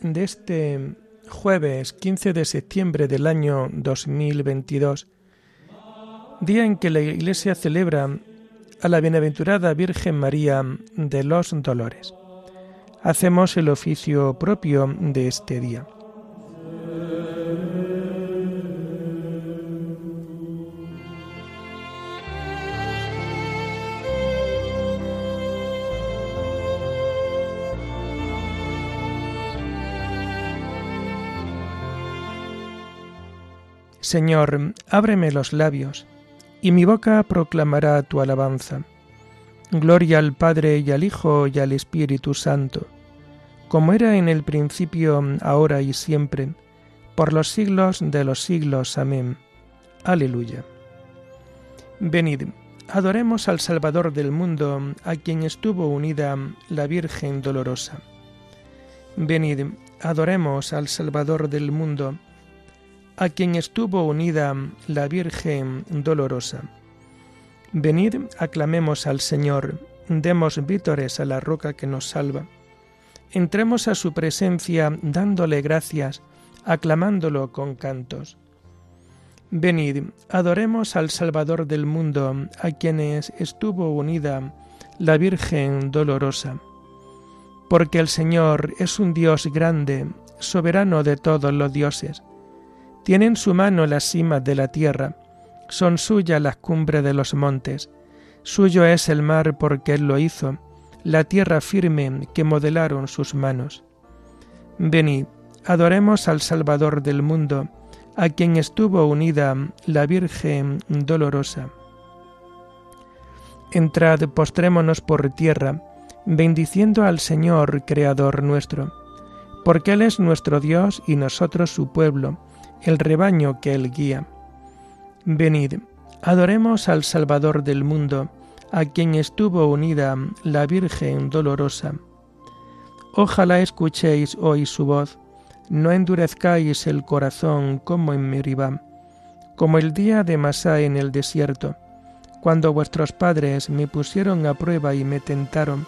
de este jueves 15 de septiembre del año 2022, día en que la Iglesia celebra a la bienaventurada Virgen María de los Dolores. Hacemos el oficio propio de este día. Señor, ábreme los labios, y mi boca proclamará tu alabanza. Gloria al Padre y al Hijo y al Espíritu Santo, como era en el principio, ahora y siempre, por los siglos de los siglos. Amén. Aleluya. Venid, adoremos al Salvador del mundo, a quien estuvo unida la Virgen dolorosa. Venid, adoremos al Salvador del mundo, a quien estuvo unida la Virgen dolorosa. Venid, aclamemos al Señor, demos vítores a la roca que nos salva. Entremos a su presencia dándole gracias, aclamándolo con cantos. Venid, adoremos al Salvador del mundo, a quienes estuvo unida la Virgen dolorosa. Porque el Señor es un Dios grande, soberano de todos los dioses tiene en su mano las cimas de la tierra, son suyas las cumbres de los montes, suyo es el mar porque él lo hizo, la tierra firme que modelaron sus manos. Venid, adoremos al Salvador del mundo, a quien estuvo unida la Virgen dolorosa. Entrad, postrémonos por tierra, bendiciendo al Señor, Creador nuestro, porque Él es nuestro Dios y nosotros su pueblo, el rebaño que él guía. Venid, adoremos al Salvador del mundo, a quien estuvo unida la Virgen dolorosa. Ojalá escuchéis hoy su voz, no endurezcáis el corazón como en Meribá, como el día de Masá en el desierto, cuando vuestros padres me pusieron a prueba y me tentaron,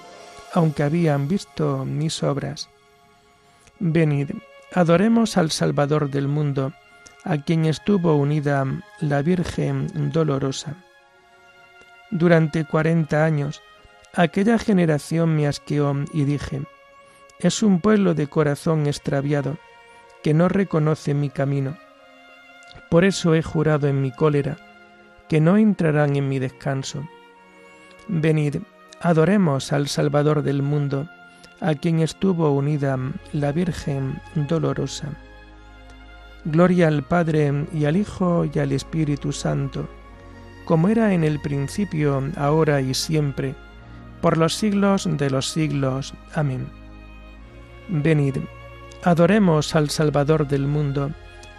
aunque habían visto mis obras. Venid, adoremos al Salvador del mundo, a quien estuvo unida la Virgen dolorosa. Durante cuarenta años, aquella generación me asqueó y dije, es un pueblo de corazón extraviado, que no reconoce mi camino. Por eso he jurado en mi cólera, que no entrarán en mi descanso. Venid, adoremos al Salvador del mundo, a quien estuvo unida la Virgen dolorosa. Gloria al Padre y al Hijo y al Espíritu Santo, como era en el principio, ahora y siempre, por los siglos de los siglos. Amén. Venid, adoremos al Salvador del mundo,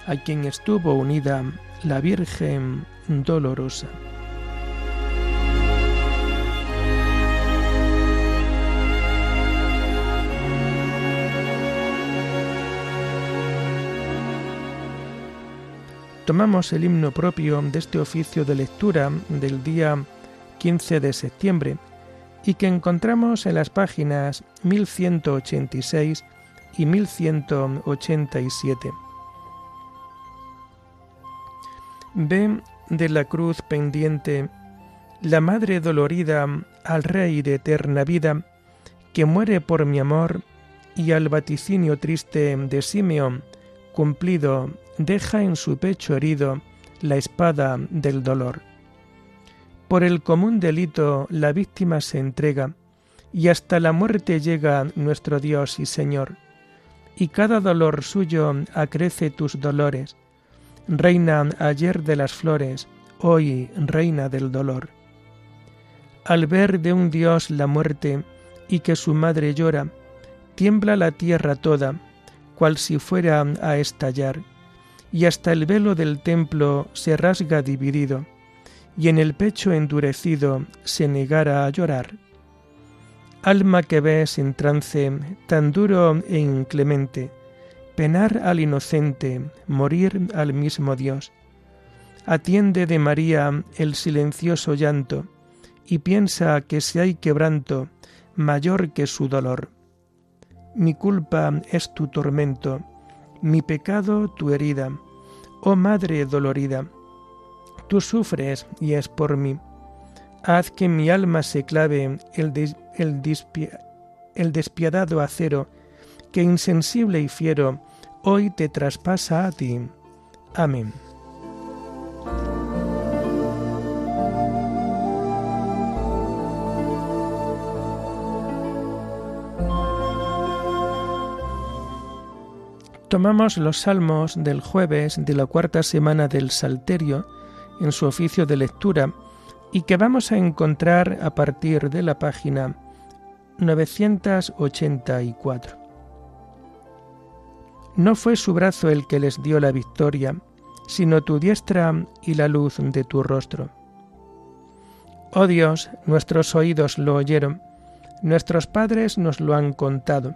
a quien estuvo unida la Virgen dolorosa. Tomamos el himno propio de este oficio de lectura del día 15 de septiembre y que encontramos en las páginas 1186 y 1187. Ve de la cruz pendiente la madre dolorida al Rey de eterna vida, que muere por mi amor, y al vaticinio triste de Simeón, cumplido deja en su pecho herido la espada del dolor. Por el común delito la víctima se entrega, y hasta la muerte llega nuestro Dios y Señor, y cada dolor suyo acrece tus dolores. Reina ayer de las flores, hoy reina del dolor. Al ver de un Dios la muerte y que su madre llora, tiembla la tierra toda, cual si fuera a estallar, y hasta el velo del templo se rasga dividido, y en el pecho endurecido se negara a llorar. Alma que ves en trance tan duro e inclemente, penar al inocente, morir al mismo Dios. Atiende de María el silencioso llanto, y piensa que si hay quebranto mayor que su dolor. Mi culpa es tu tormento, mi pecado tu herida. Oh Madre dolorida, tú sufres y es por mí. Haz que mi alma se clave el, el despiadado acero, que insensible y fiero hoy te traspasa a ti. Amén. Tomamos los salmos del jueves de la cuarta semana del Salterio en su oficio de lectura y que vamos a encontrar a partir de la página 984. No fue su brazo el que les dio la victoria, sino tu diestra y la luz de tu rostro. Oh Dios, nuestros oídos lo oyeron, nuestros padres nos lo han contado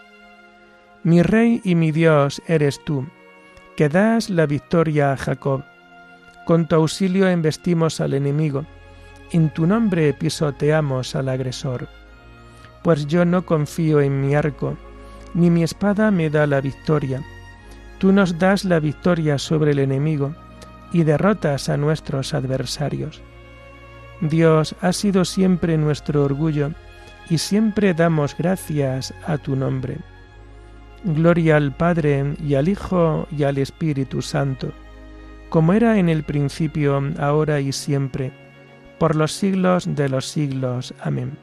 Mi Rey y mi Dios eres tú, que das la victoria a Jacob. Con tu auxilio embestimos al enemigo, en tu nombre pisoteamos al agresor. Pues yo no confío en mi arco, ni mi espada me da la victoria. Tú nos das la victoria sobre el enemigo y derrotas a nuestros adversarios. Dios ha sido siempre nuestro orgullo y siempre damos gracias a tu nombre. Gloria al Padre y al Hijo y al Espíritu Santo, como era en el principio, ahora y siempre, por los siglos de los siglos. Amén.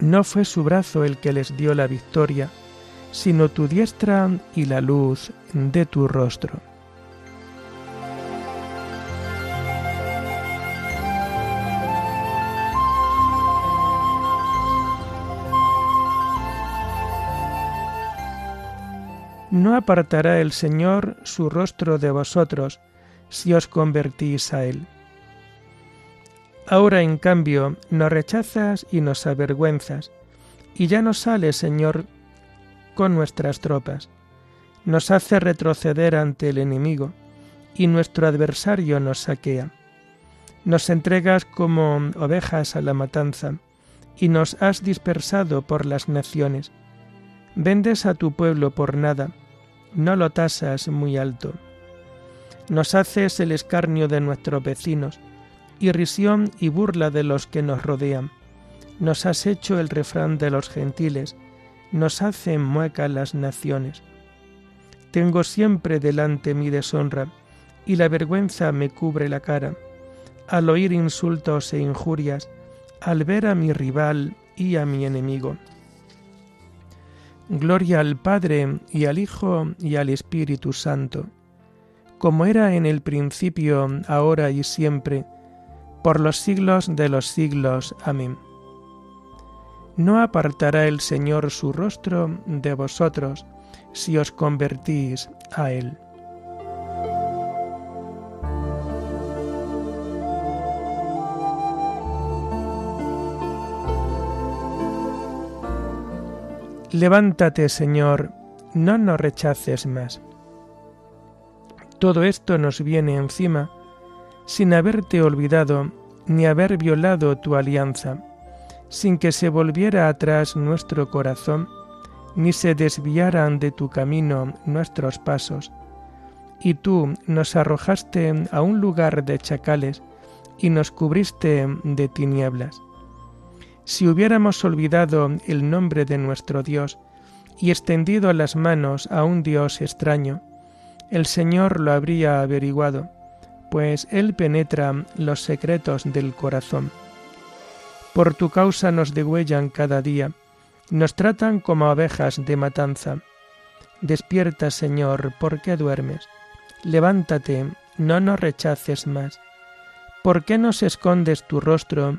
No fue su brazo el que les dio la victoria, sino tu diestra y la luz de tu rostro. No apartará el Señor su rostro de vosotros si os convertís a Él. Ahora, en cambio, nos rechazas y nos avergüenzas, y ya no sale, Señor, con nuestras tropas. Nos hace retroceder ante el enemigo, y nuestro adversario nos saquea. Nos entregas como ovejas a la matanza, y nos has dispersado por las naciones. Vendes a tu pueblo por nada, no lo tasas muy alto. Nos haces el escarnio de nuestros vecinos, irrisión y burla de los que nos rodean. Nos has hecho el refrán de los gentiles, nos hacen mueca las naciones. Tengo siempre delante mi deshonra, y la vergüenza me cubre la cara, al oír insultos e injurias, al ver a mi rival y a mi enemigo. Gloria al Padre y al Hijo y al Espíritu Santo, como era en el principio, ahora y siempre, por los siglos de los siglos. Amén. No apartará el Señor su rostro de vosotros si os convertís a Él. Levántate, Señor, no nos rechaces más. Todo esto nos viene encima sin haberte olvidado ni haber violado tu alianza, sin que se volviera atrás nuestro corazón, ni se desviaran de tu camino nuestros pasos. Y tú nos arrojaste a un lugar de chacales y nos cubriste de tinieblas si hubiéramos olvidado el nombre de nuestro Dios y extendido las manos a un Dios extraño, el Señor lo habría averiguado, pues Él penetra los secretos del corazón. Por tu causa nos degüellan cada día, nos tratan como abejas de matanza. Despierta, Señor, ¿por qué duermes? Levántate, no nos rechaces más. ¿Por qué nos escondes tu rostro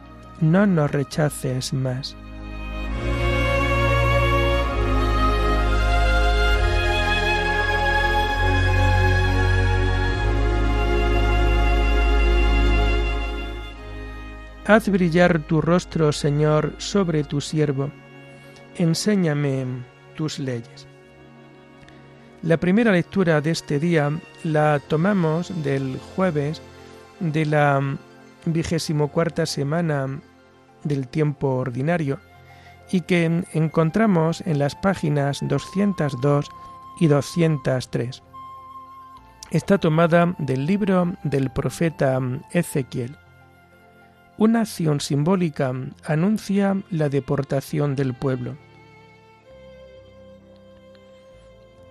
no nos rechaces más. Haz brillar tu rostro, Señor, sobre tu siervo. Enséñame tus leyes. La primera lectura de este día la tomamos del jueves de la vigésimo cuarta semana del tiempo ordinario y que encontramos en las páginas 202 y 203. Está tomada del libro del profeta Ezequiel. Una acción simbólica anuncia la deportación del pueblo.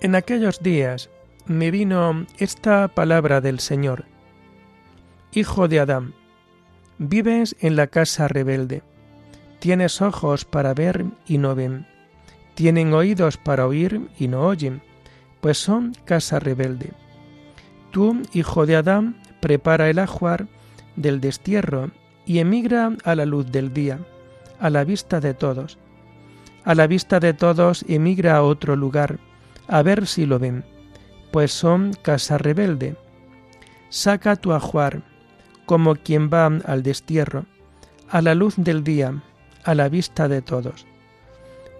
En aquellos días me vino esta palabra del Señor. Hijo de Adán, vives en la casa rebelde. Tienes ojos para ver y no ven. Tienen oídos para oír y no oyen, pues son casa rebelde. Tú, hijo de Adán, prepara el ajuar del destierro y emigra a la luz del día, a la vista de todos. A la vista de todos emigra a otro lugar, a ver si lo ven, pues son casa rebelde. Saca tu ajuar, como quien va al destierro, a la luz del día, a la vista de todos.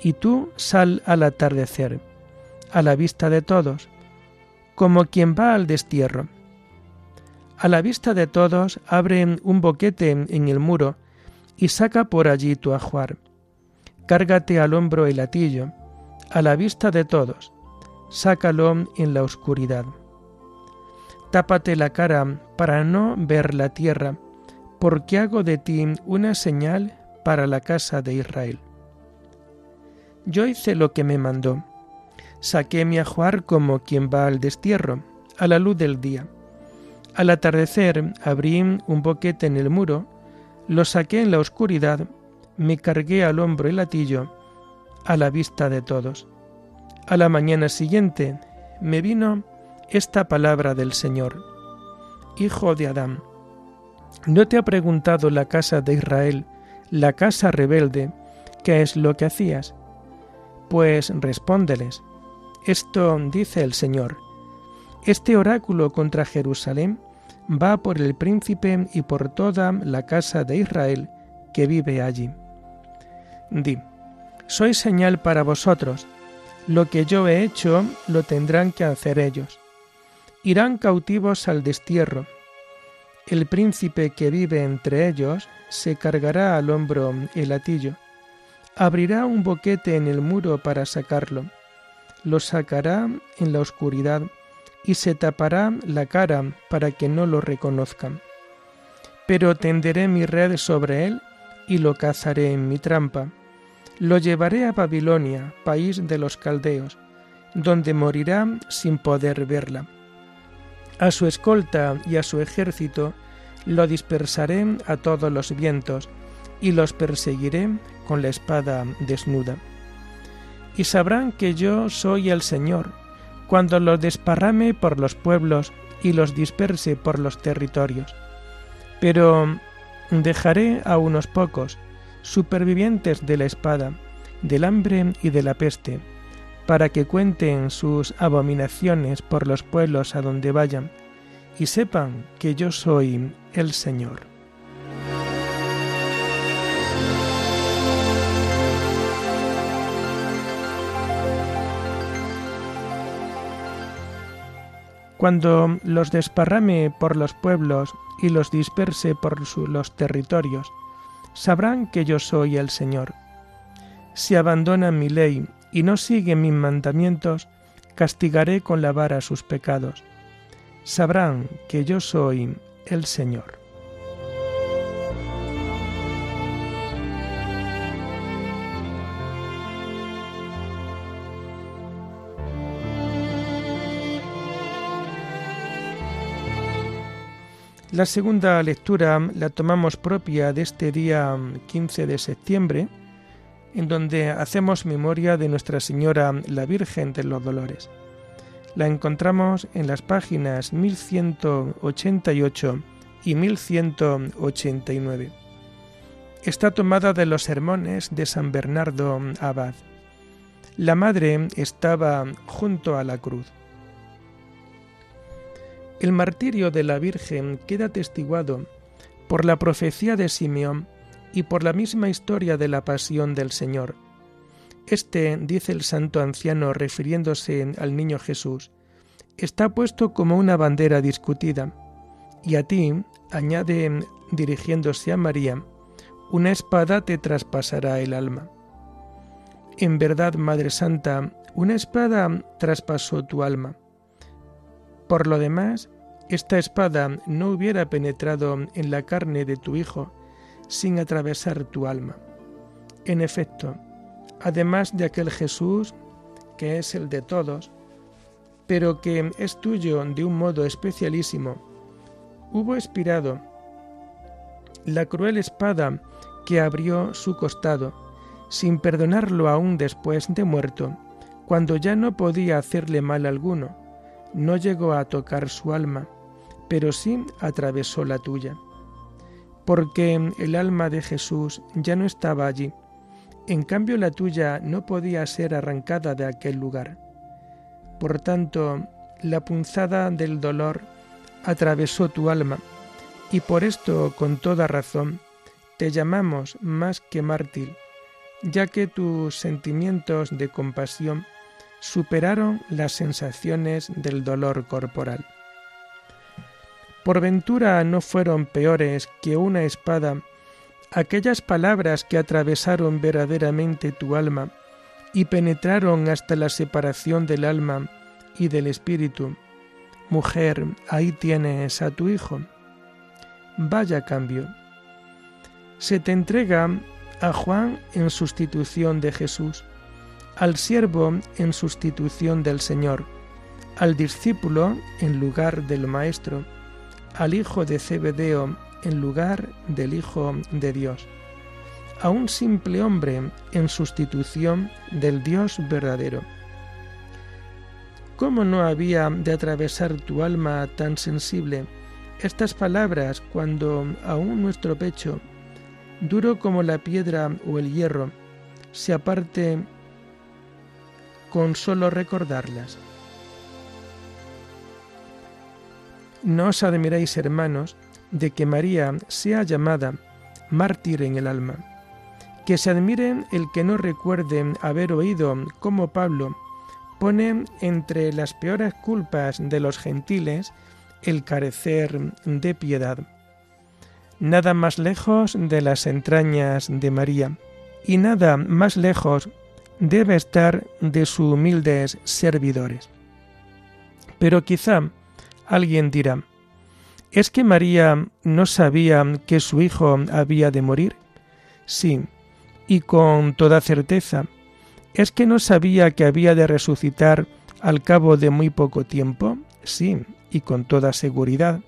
Y tú sal al atardecer, a la vista de todos, como quien va al destierro a la vista de todos, abre un boquete en el muro y saca por allí tu ajuar. Cárgate al hombro el latillo, a la vista de todos, sácalo en la oscuridad. Tápate la cara para no ver la tierra, porque hago de ti una señal para la casa de Israel. Yo hice lo que me mandó. Saqué mi ajuar como quien va al destierro, a la luz del día al atardecer abrí un boquete en el muro, lo saqué en la oscuridad, me cargué al hombro el latillo, a la vista de todos. A la mañana siguiente me vino esta palabra del Señor. Hijo de Adán, ¿no te ha preguntado la casa de Israel, la casa rebelde, qué es lo que hacías? Pues respóndeles, esto dice el Señor este oráculo contra Jerusalén va por el príncipe y por toda la casa de Israel que vive allí. Di, soy señal para vosotros, lo que yo he hecho lo tendrán que hacer ellos. Irán cautivos al destierro. El príncipe que vive entre ellos se cargará al hombro el latillo, abrirá un boquete en el muro para sacarlo, lo sacará en la oscuridad y se tapará la cara para que no lo reconozcan. Pero tenderé mi red sobre él y lo cazaré en mi trampa. Lo llevaré a Babilonia, país de los caldeos, donde morirá sin poder verla. A su escolta y a su ejército lo dispersaré a todos los vientos y los perseguiré con la espada desnuda. Y sabrán que yo soy el Señor, cuando los desparrame por los pueblos y los disperse por los territorios. Pero dejaré a unos pocos, supervivientes de la espada, del hambre y de la peste, para que cuenten sus abominaciones por los pueblos a donde vayan, y sepan que yo soy el Señor. Cuando los desparrame por los pueblos y los disperse por los territorios, sabrán que yo soy el Señor. Si abandonan mi ley y no siguen mis mandamientos, castigaré con la vara sus pecados. Sabrán que yo soy el Señor. La segunda lectura la tomamos propia de este día 15 de septiembre, en donde hacemos memoria de Nuestra Señora la Virgen de los Dolores. La encontramos en las páginas 1188 y 1189. Está tomada de los sermones de San Bernardo Abad. La madre estaba junto a la cruz. El martirio de la Virgen queda testiguado por la profecía de Simeón y por la misma historia de la pasión del Señor. Este, dice el santo anciano refiriéndose al niño Jesús, está puesto como una bandera discutida, y a ti, añade dirigiéndose a María, una espada te traspasará el alma. En verdad, Madre Santa, una espada traspasó tu alma. Por lo demás, esta espada no hubiera penetrado en la carne de tu Hijo sin atravesar tu alma. En efecto, además de aquel Jesús, que es el de todos, pero que es tuyo de un modo especialísimo, hubo expirado la cruel espada que abrió su costado, sin perdonarlo aún después de muerto, cuando ya no podía hacerle mal alguno, no llegó a tocar su alma, pero sí atravesó la tuya. Porque el alma de Jesús ya no estaba allí, en cambio la tuya no podía ser arrancada de aquel lugar. Por tanto, la punzada del dolor atravesó tu alma, y por esto, con toda razón, te llamamos más que mártir, ya que tus sentimientos de compasión superaron las sensaciones del dolor corporal. Por ventura no fueron peores que una espada aquellas palabras que atravesaron verdaderamente tu alma y penetraron hasta la separación del alma y del espíritu. Mujer, ahí tienes a tu hijo. Vaya cambio. Se te entrega a Juan en sustitución de Jesús al siervo en sustitución del Señor, al discípulo en lugar del Maestro, al hijo de Zebedeo en lugar del Hijo de Dios, a un simple hombre en sustitución del Dios verdadero. ¿Cómo no había de atravesar tu alma tan sensible estas palabras cuando aún nuestro pecho, duro como la piedra o el hierro, se aparte con solo recordarlas. No os admiréis, hermanos, de que María sea llamada mártir en el alma. Que se admire el que no recuerde haber oído cómo Pablo pone entre las peores culpas de los gentiles el carecer de piedad. Nada más lejos de las entrañas de María, y nada más lejos debe estar de sus humildes servidores. Pero quizá alguien dirá, ¿es que María no sabía que su hijo había de morir? Sí, y con toda certeza. ¿Es que no sabía que había de resucitar al cabo de muy poco tiempo? Sí, y con toda seguridad.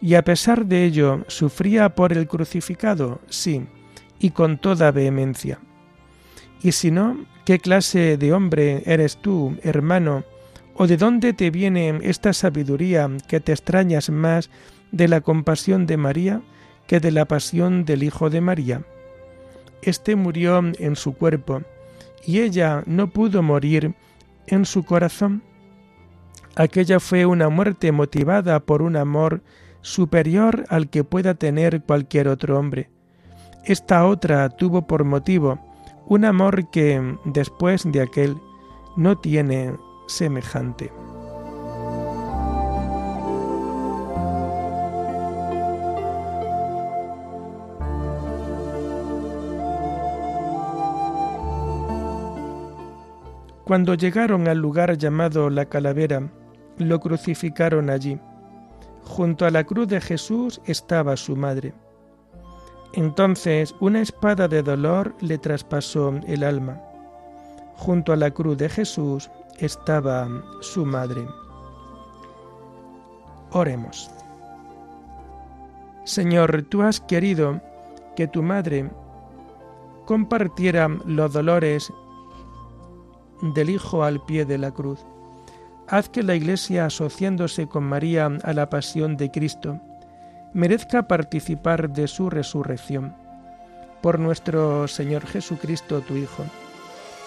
Y a pesar de ello, ¿sufría por el crucificado? Sí, y con toda vehemencia. Y si no, ¿qué clase de hombre eres tú, hermano? ¿O de dónde te viene esta sabiduría que te extrañas más de la compasión de María que de la pasión del Hijo de María? Este murió en su cuerpo, y ella no pudo morir en su corazón. Aquella fue una muerte motivada por un amor superior al que pueda tener cualquier otro hombre. Esta otra tuvo por motivo un amor que, después de aquel, no tiene semejante. Cuando llegaron al lugar llamado la calavera, lo crucificaron allí. Junto a la cruz de Jesús estaba su madre. Entonces una espada de dolor le traspasó el alma. Junto a la cruz de Jesús estaba su madre. Oremos. Señor, tú has querido que tu madre compartiera los dolores del Hijo al pie de la cruz. Haz que la Iglesia, asociándose con María a la pasión de Cristo, merezca participar de su resurrección. Por nuestro Señor Jesucristo, tu Hijo,